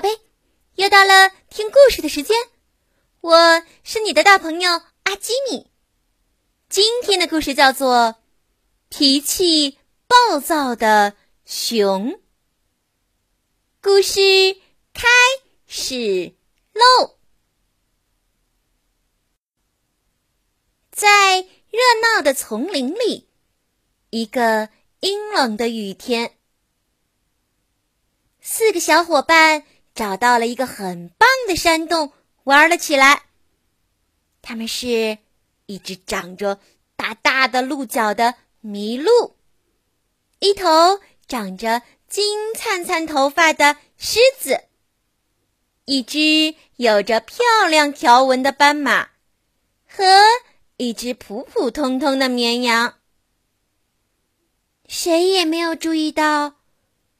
宝贝，又到了听故事的时间，我是你的大朋友阿基米。今天的故事叫做《脾气暴躁的熊》。故事开始喽！在热闹的丛林里，一个阴冷的雨天。四个小伙伴找到了一个很棒的山洞，玩了起来。他们是一只长着大大的鹿角的麋鹿，一头长着金灿灿头发的狮子，一只有着漂亮条纹的斑马，和一只普普通通的绵羊。谁也没有注意到，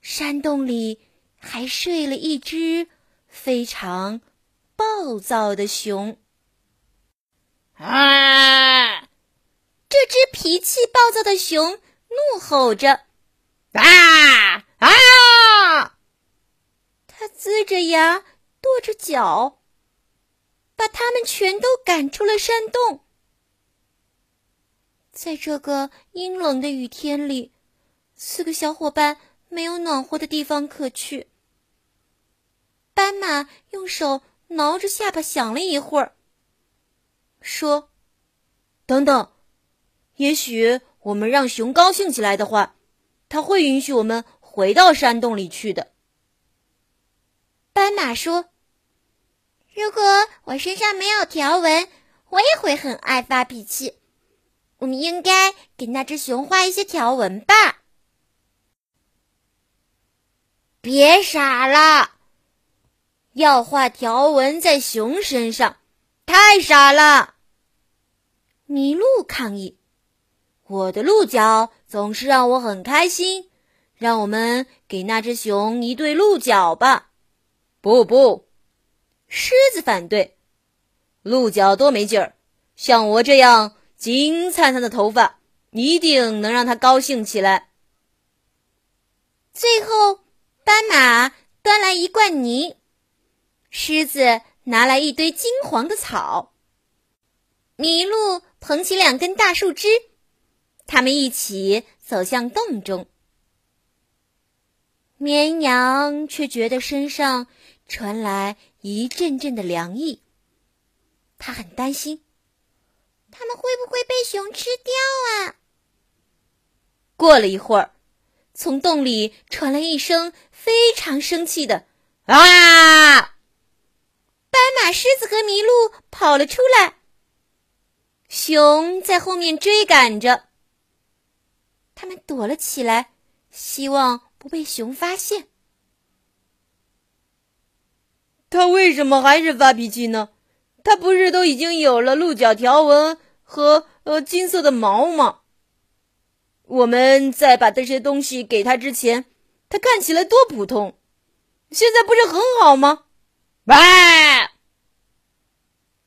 山洞里。还睡了一只非常暴躁的熊。啊！这只脾气暴躁的熊怒吼着：“啊啊！”它龇着牙，跺着脚，把他们全都赶出了山洞。在这个阴冷的雨天里，四个小伙伴没有暖和的地方可去。斑马用手挠着下巴，想了一会儿，说：“等等，也许我们让熊高兴起来的话，他会允许我们回到山洞里去的。”斑马说：“如果我身上没有条纹，我也会很爱发脾气。我们应该给那只熊画一些条纹吧。”别傻了。要画条纹在熊身上，太傻了！麋鹿抗议：“我的鹿角总是让我很开心，让我们给那只熊一对鹿角吧。”不不，狮子反对：“鹿角多没劲儿，像我这样金灿灿的头发，一定能让它高兴起来。”最后，斑马端来一罐泥。狮子拿来一堆金黄的草，麋鹿捧起两根大树枝，他们一起走向洞中。绵羊却觉得身上传来一阵阵的凉意，他很担心，他们会不会被熊吃掉啊？过了一会儿，从洞里传来一声非常生气的“啊”。斑马、狮子和麋鹿跑了出来，熊在后面追赶着。他们躲了起来，希望不被熊发现。他为什么还是发脾气呢？他不是都已经有了鹿角条纹和呃金色的毛吗？我们在把这些东西给他之前，他看起来多普通，现在不是很好吗？喂！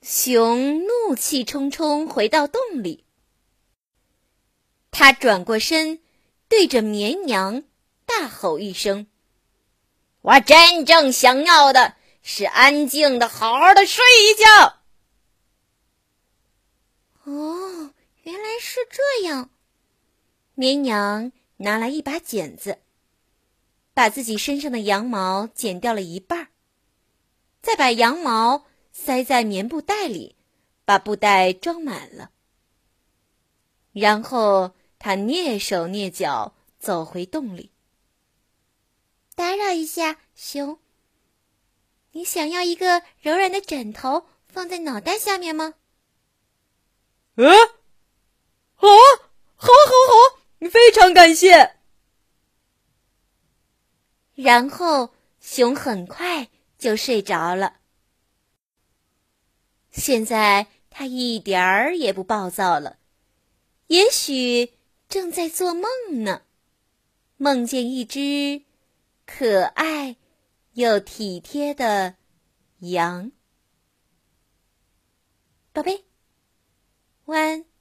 熊怒气冲冲回到洞里，他转过身，对着绵羊大吼一声：“我真正想要的是安静的、好好的睡一觉。”哦，原来是这样。绵羊拿来一把剪子，把自己身上的羊毛剪掉了一半，再把羊毛。塞在棉布袋里，把布袋装满了。然后他蹑手蹑脚走回洞里。打扰一下，熊，你想要一个柔软的枕头放在脑袋下面吗？嗯，好，好，好，好，非常感谢。然后熊很快就睡着了。现在他一点儿也不暴躁了，也许正在做梦呢，梦见一只可爱又体贴的羊。宝贝，晚安。